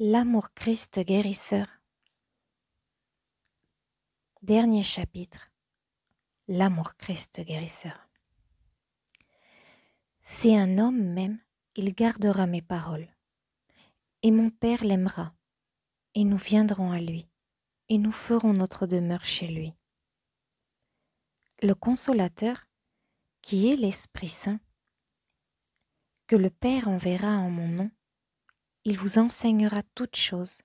L'amour Christ guérisseur. Dernier chapitre. L'amour Christ guérisseur. Si un homme m'aime, il gardera mes paroles. Et mon Père l'aimera. Et nous viendrons à lui. Et nous ferons notre demeure chez lui. Le consolateur, qui est l'Esprit Saint, que le Père enverra en mon nom, il vous enseignera toutes choses,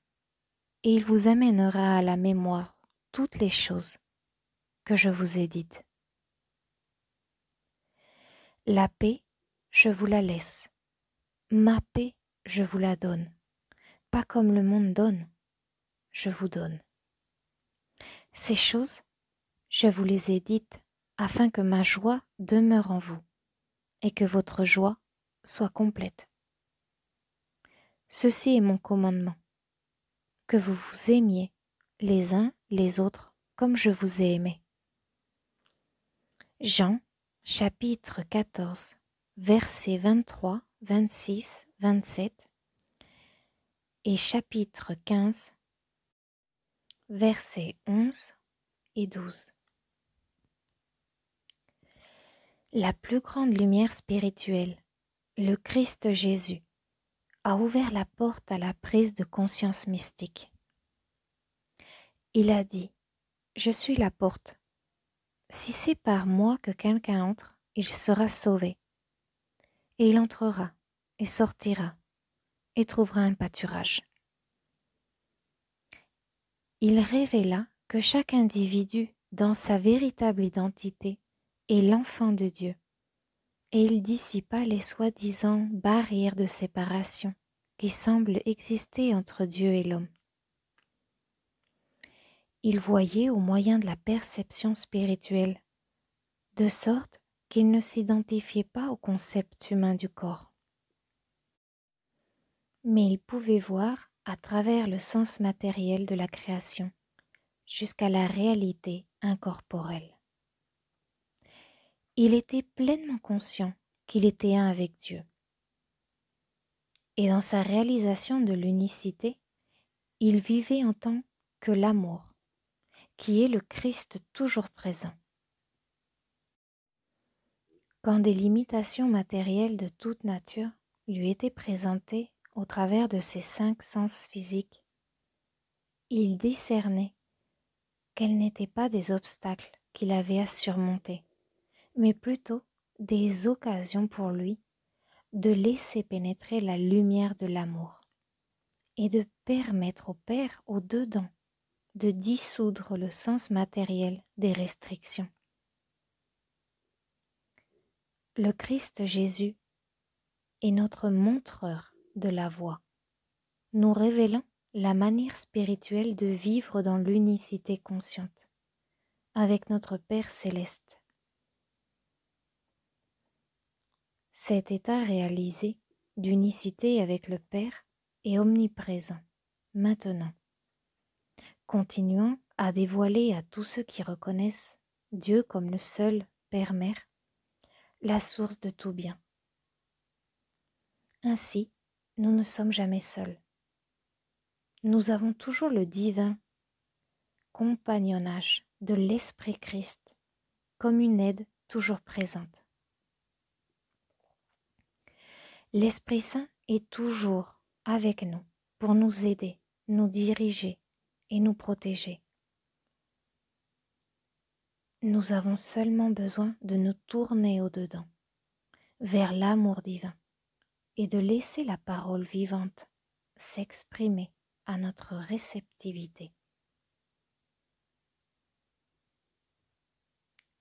et il vous amènera à la mémoire toutes les choses que je vous ai dites. La paix, je vous la laisse. Ma paix, je vous la donne. Pas comme le monde donne, je vous donne. Ces choses, je vous les ai dites afin que ma joie demeure en vous et que votre joie soit complète. Ceci est mon commandement, que vous vous aimiez les uns les autres comme je vous ai aimé. Jean chapitre 14 versets 23, 26, 27 et chapitre 15 versets 11 et 12. La plus grande lumière spirituelle, le Christ Jésus, a ouvert la porte à la prise de conscience mystique. Il a dit, Je suis la porte. Si c'est par moi que quelqu'un entre, il sera sauvé. Et il entrera, et sortira, et trouvera un pâturage. Il révéla que chaque individu, dans sa véritable identité, est l'enfant de Dieu et il dissipa les soi-disant barrières de séparation qui semblent exister entre Dieu et l'homme. Il voyait au moyen de la perception spirituelle, de sorte qu'il ne s'identifiait pas au concept humain du corps. Mais il pouvait voir à travers le sens matériel de la création jusqu'à la réalité incorporelle il était pleinement conscient qu'il était un avec Dieu. Et dans sa réalisation de l'unicité, il vivait en tant que l'amour, qui est le Christ toujours présent. Quand des limitations matérielles de toute nature lui étaient présentées au travers de ses cinq sens physiques, il discernait qu'elles n'étaient pas des obstacles qu'il avait à surmonter, mais plutôt des occasions pour lui de laisser pénétrer la lumière de l'amour et de permettre au Père au-dedans de dissoudre le sens matériel des restrictions. Le Christ Jésus est notre montreur de la voie, nous révélant la manière spirituelle de vivre dans l'unicité consciente avec notre Père céleste. Cet état réalisé d'unicité avec le Père est omniprésent, maintenant, continuant à dévoiler à tous ceux qui reconnaissent Dieu comme le seul Père-Mère, la source de tout bien. Ainsi, nous ne sommes jamais seuls. Nous avons toujours le divin compagnonnage de l'Esprit Christ comme une aide toujours présente. L'Esprit Saint est toujours avec nous pour nous aider, nous diriger et nous protéger. Nous avons seulement besoin de nous tourner au-dedans, vers l'amour divin, et de laisser la parole vivante s'exprimer à notre réceptivité.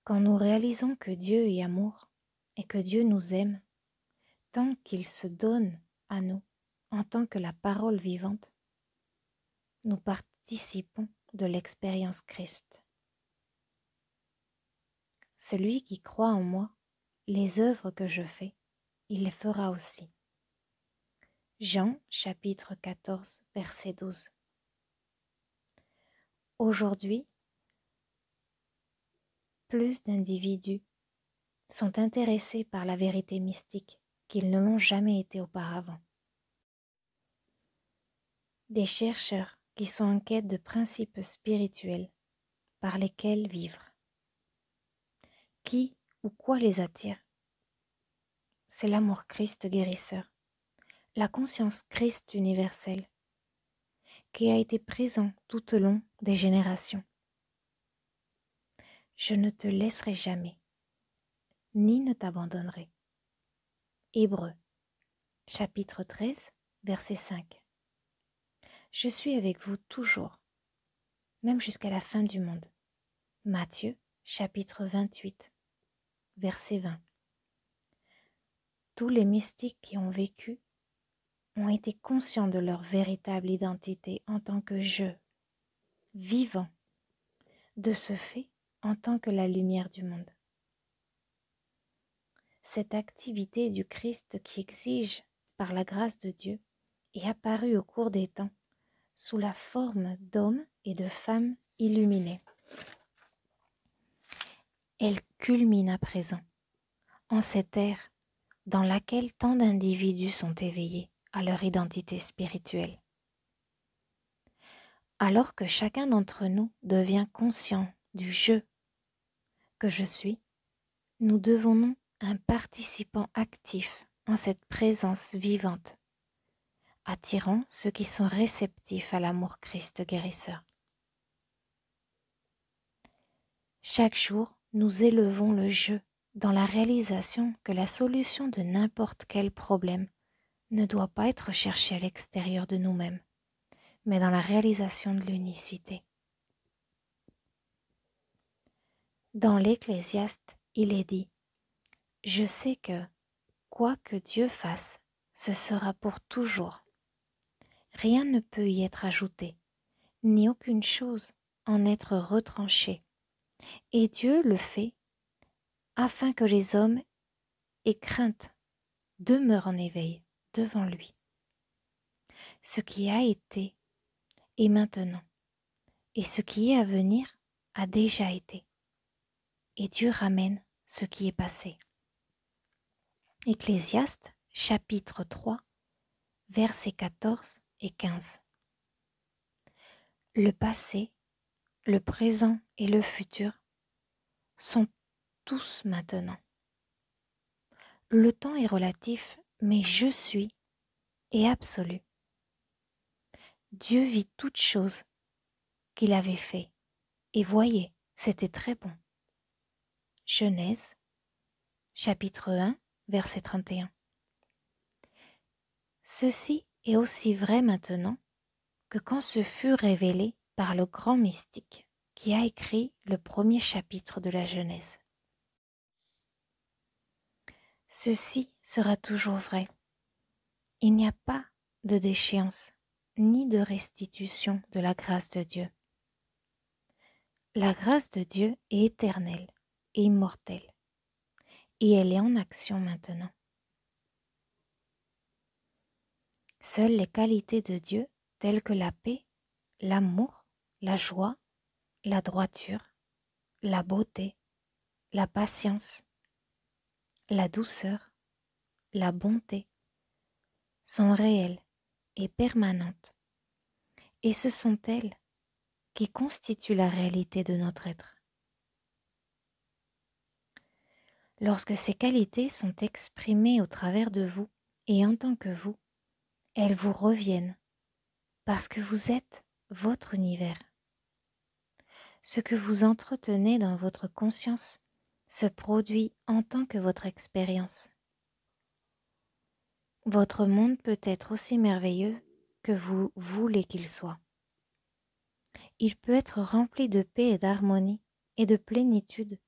Quand nous réalisons que Dieu est amour et que Dieu nous aime, tant qu'il se donne à nous en tant que la parole vivante, nous participons de l'expérience Christ. Celui qui croit en moi, les œuvres que je fais, il les fera aussi. Jean chapitre 14 verset 12. Aujourd'hui, plus d'individus sont intéressés par la vérité mystique qu'ils ne l'ont jamais été auparavant. des chercheurs qui sont en quête de principes spirituels par lesquels vivre. Qui ou quoi les attire? C'est l'amour Christ guérisseur, la conscience Christ universelle, qui a été présent tout au long des générations. Je ne te laisserai jamais, ni ne t'abandonnerai. Hébreu, chapitre 13, verset 5. Je suis avec vous toujours, même jusqu'à la fin du monde. Matthieu, chapitre 28, verset 20. Tous les mystiques qui ont vécu ont été conscients de leur véritable identité en tant que je, vivant, de ce fait en tant que la lumière du monde. Cette activité du Christ qui exige, par la grâce de Dieu, est apparue au cours des temps sous la forme d'hommes et de femmes illuminés. Elle culmine à présent, en cette ère dans laquelle tant d'individus sont éveillés à leur identité spirituelle. Alors que chacun d'entre nous devient conscient du jeu que je suis, nous devenons un participant actif en cette présence vivante, attirant ceux qui sont réceptifs à l'amour Christ guérisseur. Chaque jour, nous élevons le jeu dans la réalisation que la solution de n'importe quel problème ne doit pas être cherchée à l'extérieur de nous-mêmes, mais dans la réalisation de l'unicité. Dans l'Ecclésiaste, il est dit, Je sais que, quoi que Dieu fasse, ce sera pour toujours. Rien ne peut y être ajouté, ni aucune chose en être retranchée. Et Dieu le fait afin que les hommes aient crainte, demeurent en éveil devant lui. Ce qui a été est maintenant, et ce qui est à venir a déjà été. Et Dieu ramène ce qui est passé. Ecclésiaste chapitre 3 versets 14 et 15. Le passé, le présent et le futur sont tous maintenant. Le temps est relatif, mais je suis est absolu. Dieu vit toutes choses qu'il avait fait, et voyez, c'était très bon. Genèse, chapitre 1, verset 31. Ceci est aussi vrai maintenant que quand ce fut révélé par le grand mystique qui a écrit le premier chapitre de la Genèse. Ceci sera toujours vrai. Il n'y a pas de déchéance ni de restitution de la grâce de Dieu. La grâce de Dieu est éternelle et immortelle, et elle est en action maintenant. Seules les qualités de Dieu, telles que la paix, l'amour, la joie, la droiture, la beauté, la patience, la douceur, la bonté sont réelles et permanentes, et ce sont elles qui constituent la réalité de notre être. Lorsque ces qualités sont exprimées au travers de vous et en tant que vous, elles vous reviennent parce que vous êtes votre univers. Ce que vous entretenez dans votre conscience se produit en tant que votre expérience. Votre monde peut être aussi merveilleux que vous voulez qu'il soit. Il peut être rempli de paix et d'harmonie et de plénitude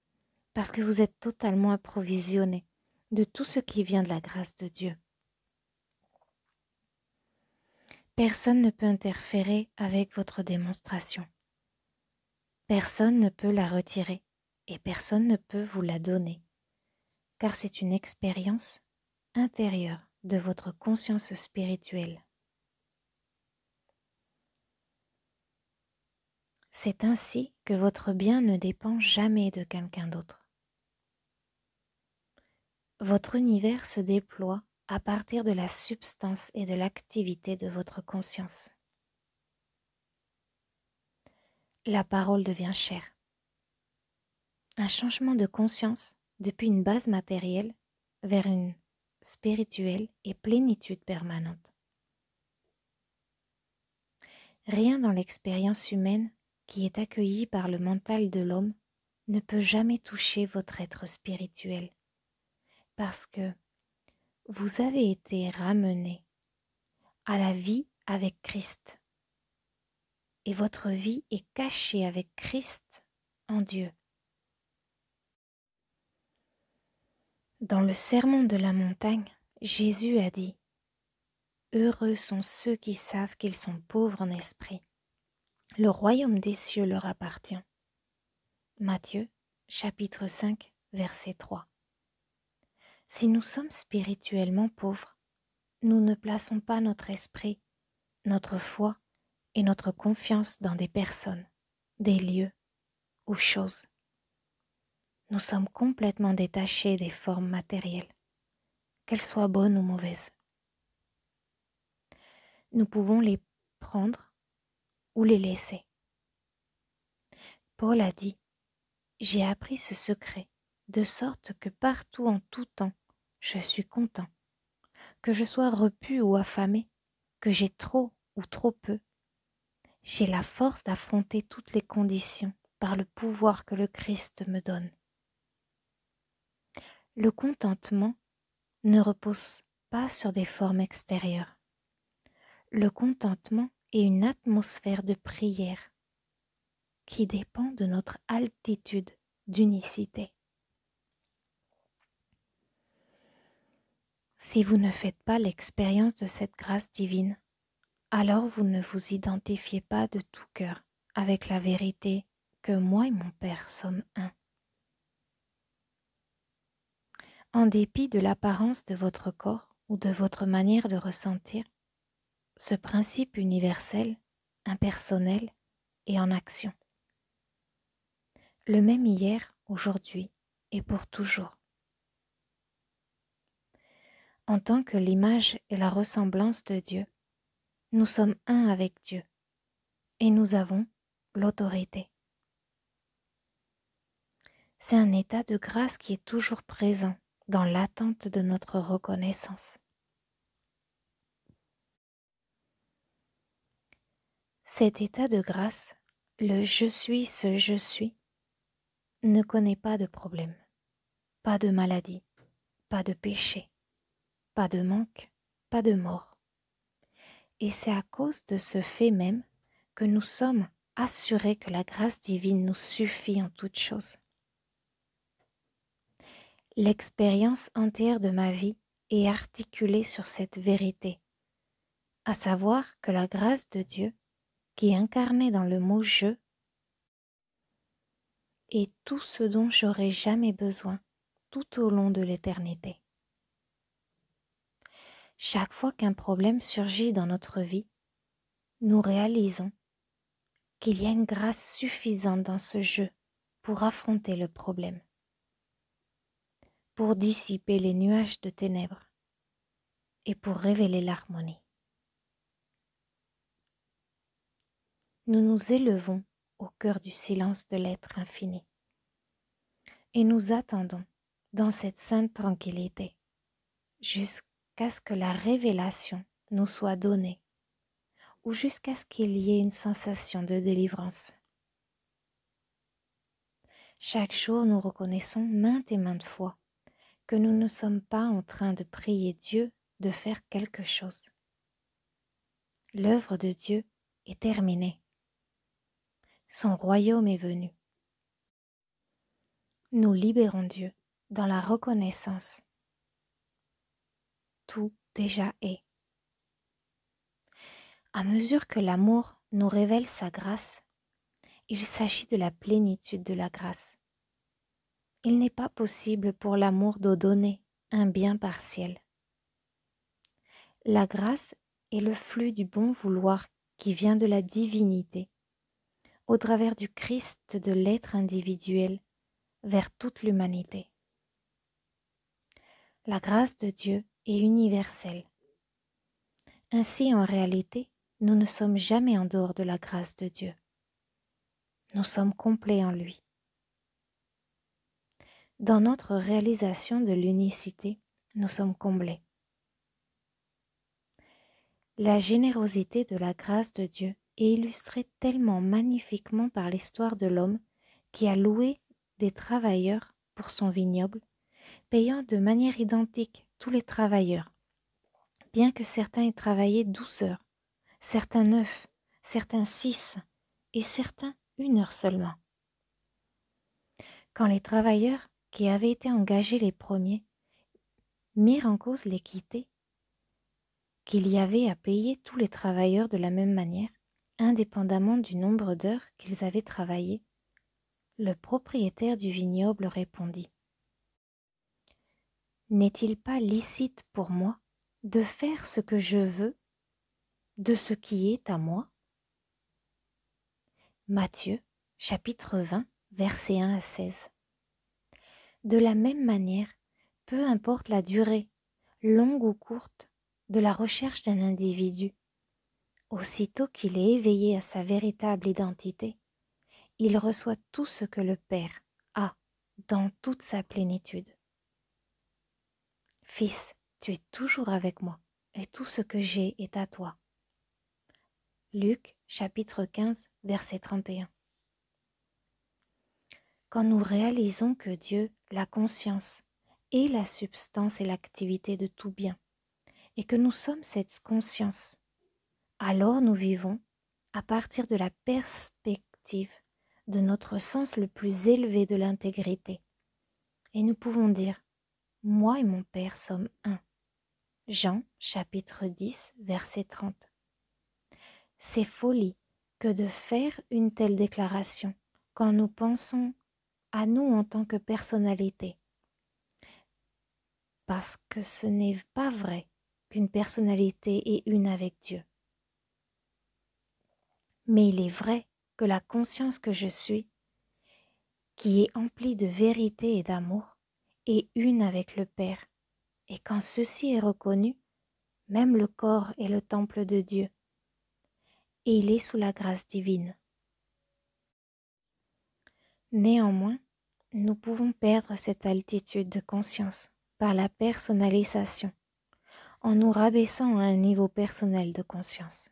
parce que vous êtes totalement approvisionné de tout ce qui vient de la grâce de Dieu. Personne ne peut interférer avec votre démonstration. Personne ne peut la retirer et personne ne peut vous la donner, car c'est une expérience intérieure de votre conscience spirituelle. C'est ainsi que votre bien ne dépend jamais de quelqu'un d'autre. Votre univers se déploie à partir de la substance et de l'activité de votre conscience. la parole devient chère. Un changement de conscience depuis une base matérielle vers une spirituelle et plénitude permanente. Rien dans l'expérience humaine qui est accueillie par le mental de l'homme ne peut jamais toucher votre être spirituel, parce que vous avez été ramené à la vie avec Christ, et votre vie est cachée avec Christ en Dieu. Dans le sermon de la montagne, Jésus a dit Heureux sont ceux qui savent qu'ils sont pauvres en esprit. Le royaume des cieux leur appartient. Matthieu chapitre 5 verset 3. Si nous sommes spirituellement pauvres, nous ne plaçons pas notre esprit, notre foi et notre confiance dans des personnes, des lieux ou choses nous sommes complètement détachés des formes matérielles, qu'elles soient bonnes ou mauvaises. Nous pouvons les prendre ou les laisser. Paul a dit, J'ai appris ce secret, de sorte que partout en tout temps, je suis content, que je sois repu ou affamé, que j'ai trop ou trop peu. J'ai la force d'affronter toutes les conditions par le pouvoir que le Christ me donne. Le contentement ne repose pas sur des formes extérieures. Le contentement est une atmosphère de prière qui dépend de notre altitude d'unicité. Si vous ne faites pas l'expérience de cette grâce divine, alors vous ne vous identifiez pas de tout cœur avec la vérité que moi et mon Père sommes un. en dépit de l'apparence de votre corps ou de votre manière de ressentir, ce principe universel, impersonnel et en action. Le même hier, aujourd'hui et pour toujours. En tant que l'image et la ressemblance de Dieu, nous sommes un avec Dieu et nous avons l'autorité. C'est un état de grâce qui est toujours présent dans l'attente de notre reconnaissance. Cet état de grâce, le je suis ce je suis, ne connaît pas de problème, pas de maladie, pas de péché, pas de manque, pas de mort. Et c'est à cause de ce fait même que nous sommes assurés que la grâce divine nous suffit en toutes choses. L'expérience entière de ma vie est articulée sur cette vérité, à savoir que la grâce de Dieu, qui est incarnée dans le mot je, est tout ce dont j'aurai jamais besoin tout au long de l'éternité. Chaque fois qu'un problème surgit dans notre vie, nous réalisons qu'il y a une grâce suffisante dans ce jeu pour affronter le problème pour dissiper les nuages de ténèbres et pour révéler l'harmonie. Nous nous élevons au cœur du silence de l'être infini et nous attendons dans cette sainte tranquillité jusqu'à ce que la révélation nous soit donnée ou jusqu'à ce qu'il y ait une sensation de délivrance. Chaque jour, nous reconnaissons maintes et maintes fois que nous ne sommes pas en train de prier Dieu de faire quelque chose. L'œuvre de Dieu est terminée. Son royaume est venu. Nous libérons Dieu dans la reconnaissance. Tout déjà est. À mesure que l'amour nous révèle sa grâce, il s'agit de la plénitude de la grâce. Il n'est pas possible pour l'amour de donner un bien partiel. La grâce est le flux du bon vouloir qui vient de la divinité, au travers du Christ de l'être individuel vers toute l'humanité. La grâce de Dieu universelle. Ainsi, en réalité, nous ne sommes jamais en dehors de la grâce de Dieu. nous sommes complets en lui. Dans notre réalisation de l'unicité, nous sommes comblés. La générosité de la grâce de Dieu est illustrée tellement magnifiquement par l'histoire de l'homme qui a loué des travailleurs pour son vignoble, payant de manière identique tous les travailleurs, bien que certains aient travaillé douze heures, certains neuf, certains six, et certains une heure seulement. Quand les travailleurs qui avaient été engagés les premiers mirent en cause l'équité, qu'il y avait à payer tous les travailleurs de la même manière, indépendamment du nombre d'heures qu'ils avaient travaillé, le propriétaire du vignoble répondit N'est-il pas licite pour moi de faire ce que je veux de ce qui est à moi? Matthieu chapitre 20 versets 1 à 16 De la même manière, peu importe la durée, longue ou courte, de la recherche d'un individu. Aussitôt qu'il est éveillé à sa véritable identité, il reçoit tout ce que le Père a dans toute sa plénitude. Fils, tu es toujours avec moi, et tout ce que j'ai est à toi. Luc chapitre 15 verset 31 Quand nous réalisons que Dieu, la conscience, est la substance et l'activité de tout bien, et que nous sommes cette conscience, alors nous vivons à partir de la perspective de notre sens le plus élevé de l'intégrité. Et nous pouvons dire, moi et mon Père sommes un. Jean chapitre 10 verset 30. C'est folie que de faire une telle déclaration quand nous pensons à nous en tant que personnalité. Parce que ce n'est pas vrai qu'une personnalité est une avec Dieu. Mais il est vrai que la conscience que je suis, qui est emplie de vérité et d'amour, est une avec le Père. Et quand ceci est reconnu, même le corps est le temple de Dieu, et il est sous la grâce divine. Néanmoins, nous pouvons perdre cette altitude de conscience par la personnalisation en nous rabaissant à un niveau personnel de conscience.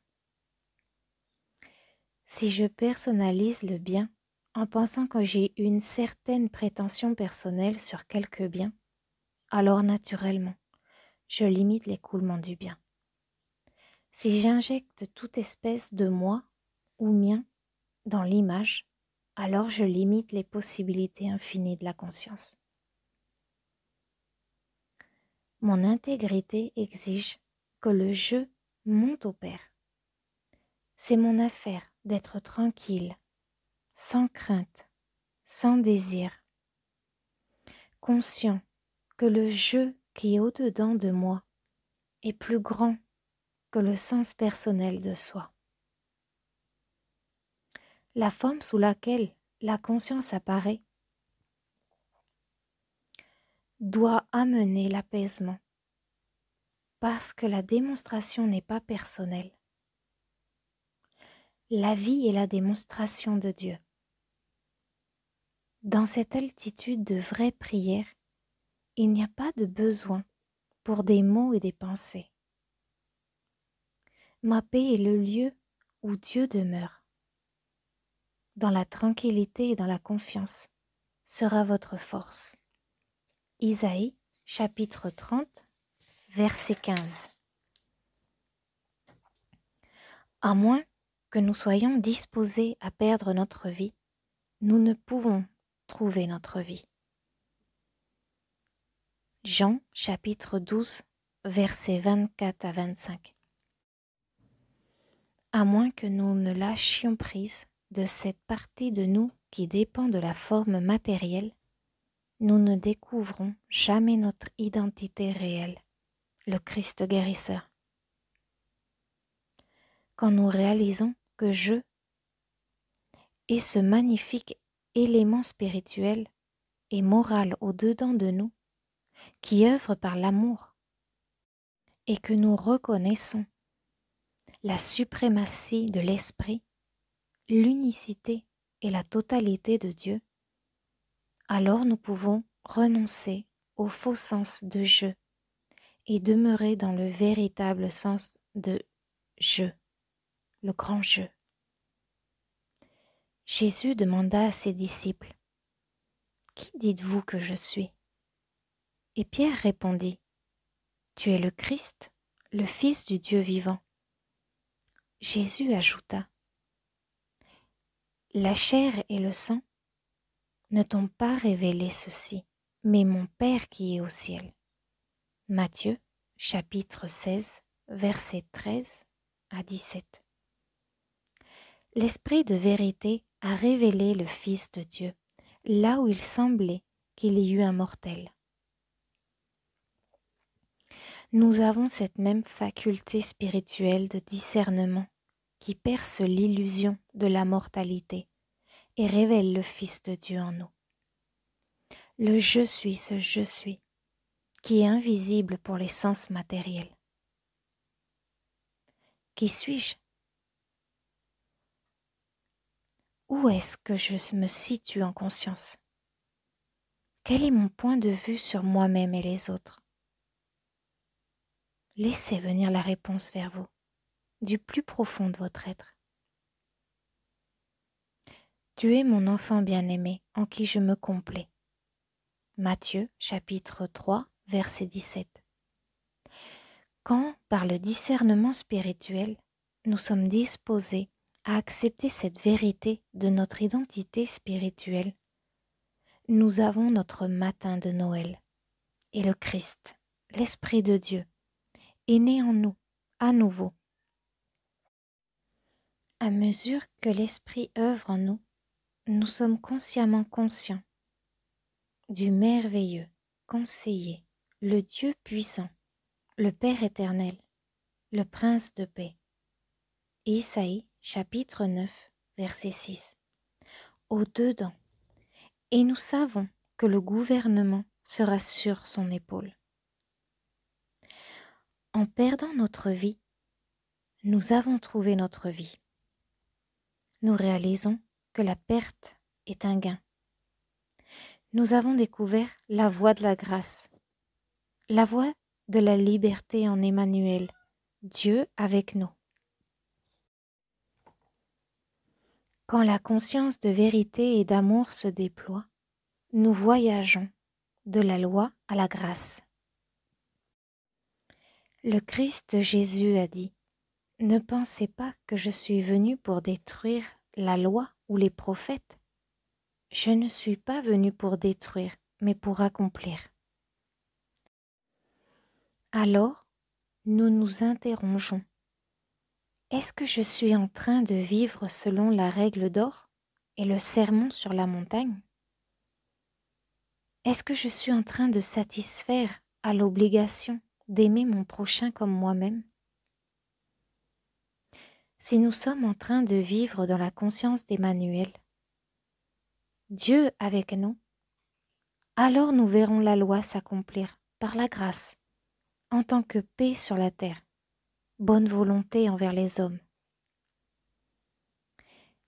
Si je personnalise le bien en pensant que j'ai une certaine prétention personnelle sur quelque bien, alors naturellement, je limite l'écoulement du bien. Si j'injecte toute espèce de moi ou mien dans l'image, alors je limite les possibilités infinies de la conscience. Mon intégrité exige que le je monte au Père. C'est mon affaire d'être tranquille, sans crainte, sans désir, conscient que le je qui est au-dedans de moi est plus grand que le sens personnel de soi. La forme sous laquelle la conscience apparaît doit amener l'apaisement, parce que la démonstration n'est pas personnelle. La vie est la démonstration de Dieu. Dans cette altitude de vraie prière, il n'y a pas de besoin pour des mots et des pensées. Ma paix est le lieu où Dieu demeure. Dans la tranquillité et dans la confiance sera votre force. Isaïe chapitre 30 verset 15 À moins que nous soyons disposés à perdre notre vie, nous ne pouvons trouver notre vie. Jean chapitre 12 versets 24 à 25 À moins que nous ne lâchions prise de cette partie de nous qui dépend de la forme matérielle nous ne découvrons jamais notre identité réelle, le Christ guérisseur. Quand nous réalisons que je est ce magnifique élément spirituel et moral au-dedans de nous, qui œuvre par l'amour, et que nous reconnaissons la suprématie de l'esprit, l'unicité et la totalité de Dieu, alors nous pouvons renoncer au faux sens de je et demeurer dans le véritable sens de je, le grand je. Jésus demanda à ses disciples, Qui dites-vous que je suis? Et Pierre répondit, Tu es le Christ, le Fils du Dieu vivant. Jésus ajouta, La chair et le sang ne t'ont pas révélé ceci, mais mon Père qui est au ciel. Matthieu chapitre 16 versets 13 à 17. L'Esprit de vérité a révélé le Fils de Dieu, là où il semblait qu'il y eût un mortel. Nous avons cette même faculté spirituelle de discernement qui perce l'illusion de la mortalité et révèle le Fils de Dieu en nous. Le je suis ce je suis qui est invisible pour les sens matériels. Qui suis-je? Où est-ce que je me situe en conscience? Quel est mon point de vue sur moi-même et les autres? Laissez venir la réponse vers vous, du plus profond de votre être. Tu es mon enfant bien-aimé en qui je me complais. Matthieu chapitre 3 verset 17. Quand, par le discernement spirituel, nous sommes disposés à accepter cette vérité de notre identité spirituelle, nous avons notre matin de Noël. Et le Christ, l'Esprit de Dieu, est né en nous, à nouveau. À mesure que l'Esprit œuvre en nous, nous sommes consciemment conscients du merveilleux conseiller le Dieu puissant, le Père éternel, le Prince de paix. Isaïe chapitre 9 verset 6. Au-dedans. Et nous savons que le gouvernement sera sur son épaule. En perdant notre vie, nous avons trouvé notre vie. Nous réalisons que la perte est un gain. Nous avons découvert la voie de la grâce la voix de la liberté en Emmanuel, Dieu avec nous. Quand la conscience de vérité et d'amour se déploie, nous voyageons de la loi à la grâce. Le Christ Jésus a dit, Ne pensez pas que je suis venu pour détruire la loi ou les prophètes. Je ne suis pas venu pour détruire, mais pour accomplir. Alors, nous nous interrogeons. Est-ce que je suis en train de vivre selon la règle d'or et le sermon sur la montagne? Est-ce que je suis en train de satisfaire à l'obligation d'aimer mon prochain comme moi-même? Si nous sommes en train de vivre dans la conscience d'Emmanuel, Dieu avec nous, alors nous verrons la loi s'accomplir par la grâce en tant que paix sur la terre, bonne volonté envers les hommes.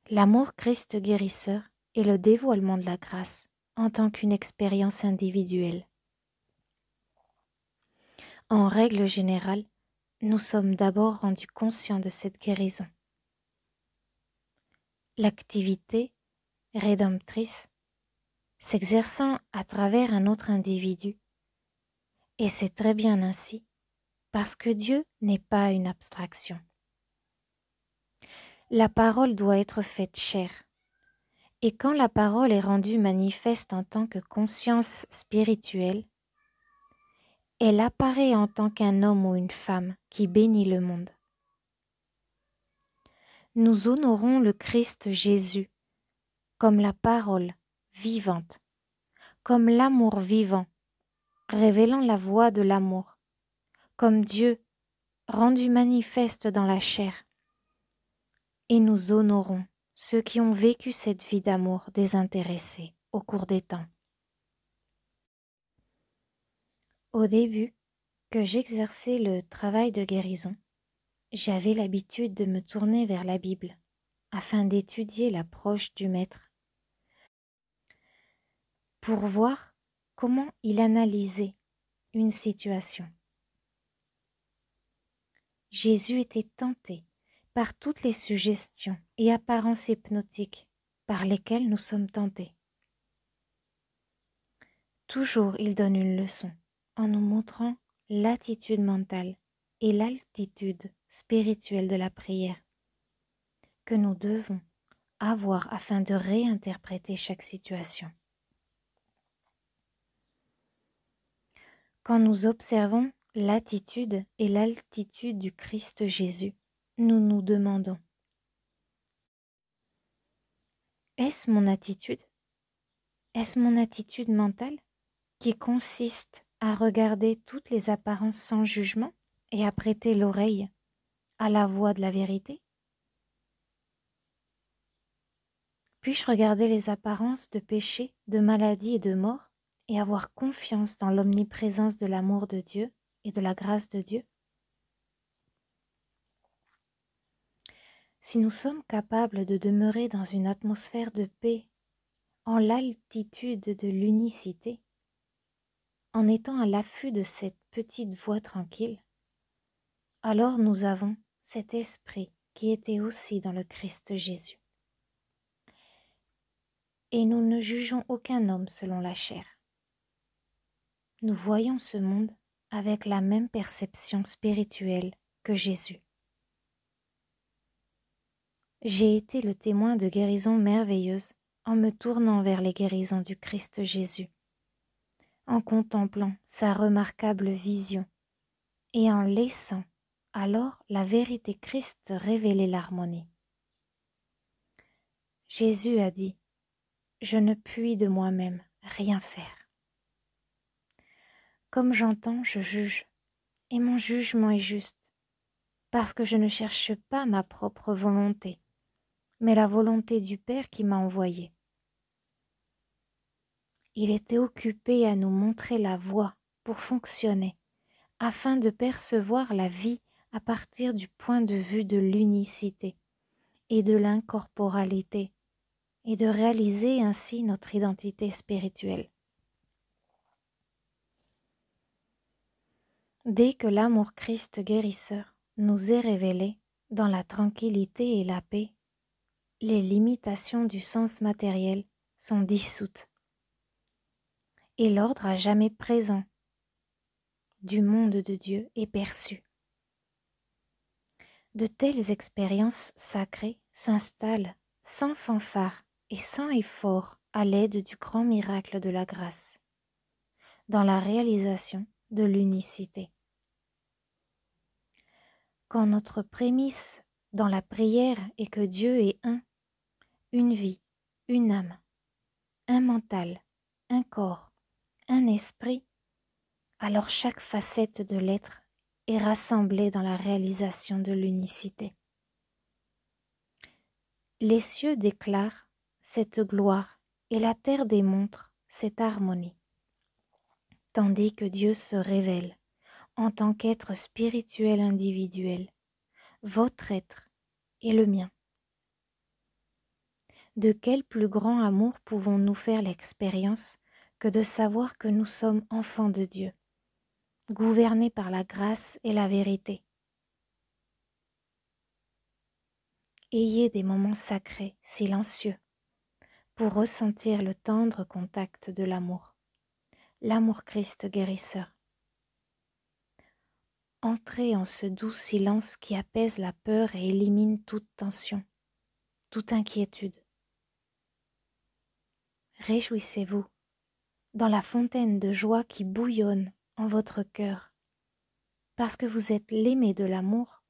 L'amour Christ guérisseur est le dévoilement de la grâce en tant qu'une expérience individuelle. En règle générale, nous sommes d'abord rendus conscients de cette guérison. L'activité rédemptrice s'exerçant à travers un autre individu et c'est très bien ainsi, parce que Dieu n'est pas une abstraction. La parole doit être faite chair. Et quand la parole est rendue manifeste en tant que conscience spirituelle, elle apparaît en tant qu'un homme ou une femme qui bénit le monde. Nous honorons le Christ Jésus comme la parole vivante, comme l'amour vivant révélant la voix de l'amour, comme Dieu rendu manifeste dans la chair. Et nous honorons ceux qui ont vécu cette vie d'amour désintéressée au cours des temps. Au début, que j'exerçais le travail de guérison, j'avais l'habitude de me tourner vers la Bible afin d'étudier l'approche du Maître, pour voir comment il analysait une situation. Jésus était tenté par toutes les suggestions et apparences hypnotiques par lesquelles nous sommes tentés. Toujours il donne une leçon en nous montrant l'attitude mentale et l'altitude spirituelle de la prière que nous devons avoir afin de réinterpréter chaque situation. Quand nous observons l'attitude et l'altitude du Christ Jésus, nous nous demandons. Est-ce mon attitude? Est-ce mon attitude mentale qui consiste à regarder toutes les apparences sans jugement et à prêter l'oreille à la voix de la vérité? Puis-je regarder les apparences de péché, de maladie et de mort et avoir confiance dans l'omniprésence de l'amour de Dieu et de la grâce de Dieu Si nous sommes capables de demeurer dans une atmosphère de paix, en l'altitude de l'unicité, en étant à l'affût de cette petite voix tranquille, alors nous avons cet esprit qui était aussi dans le Christ Jésus. Et nous ne jugeons aucun homme selon la chair. Nous voyons ce monde avec la même perception spirituelle que Jésus. J'ai été le témoin de guérisons merveilleuses en me tournant vers les guérisons du Christ Jésus en contemplant sa remarquable vision et en laissant alors la vérité Christ révéler l'harmonie. Jésus a dit, Je ne puis de moi-même rien faire. Comme j'entends, je juge, et mon jugement est juste, parce que je ne cherche pas ma propre volonté, mais la volonté du Père qui m'a envoyé. Il était occupé à nous montrer la voie pour fonctionner, afin de percevoir la vie à partir du point de vue de l'unicité et de l'incorporalité, et de réaliser ainsi notre identité spirituelle. Dès que l'amour Christ guérisseur nous est révélé dans la tranquillité et la paix, les limitations du sens matériel sont dissoutes et l'ordre à jamais présent du monde de Dieu est perçu. De telles expériences sacrées s'installent sans fanfare et sans effort à l'aide du grand miracle de la grâce, dans la réalisation de l'unicité. Quand notre prémisse dans la prière est que Dieu est un, une vie, une âme, un mental, un corps, un esprit, alors chaque facette de l'être est rassemblée dans la réalisation de l'unicité. Les cieux déclarent cette gloire et la terre démontre cette harmonie, tandis que Dieu se révèle en tant qu'être spirituel individuel, votre être et le mien. De quel plus grand amour pouvons-nous faire l'expérience que de savoir que nous sommes enfants de Dieu, gouvernés par la grâce et la vérité? Ayez des moments sacrés, silencieux, pour ressentir le tendre contact de l'amour, l'amour Christ guérisseur. Entrez en ce doux silence qui apaise la peur et élimine toute tension, toute inquiétude. Réjouissez-vous dans la fontaine de joie qui bouillonne en votre cœur, parce que vous êtes l'aimé de l'amour,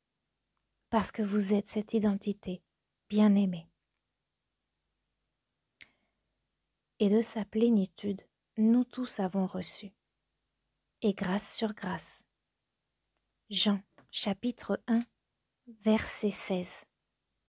parce que vous êtes cette identité bien aimée. Et de sa plénitude, nous tous avons reçu, et grâce sur grâce. Jean chapitre 1 verset 16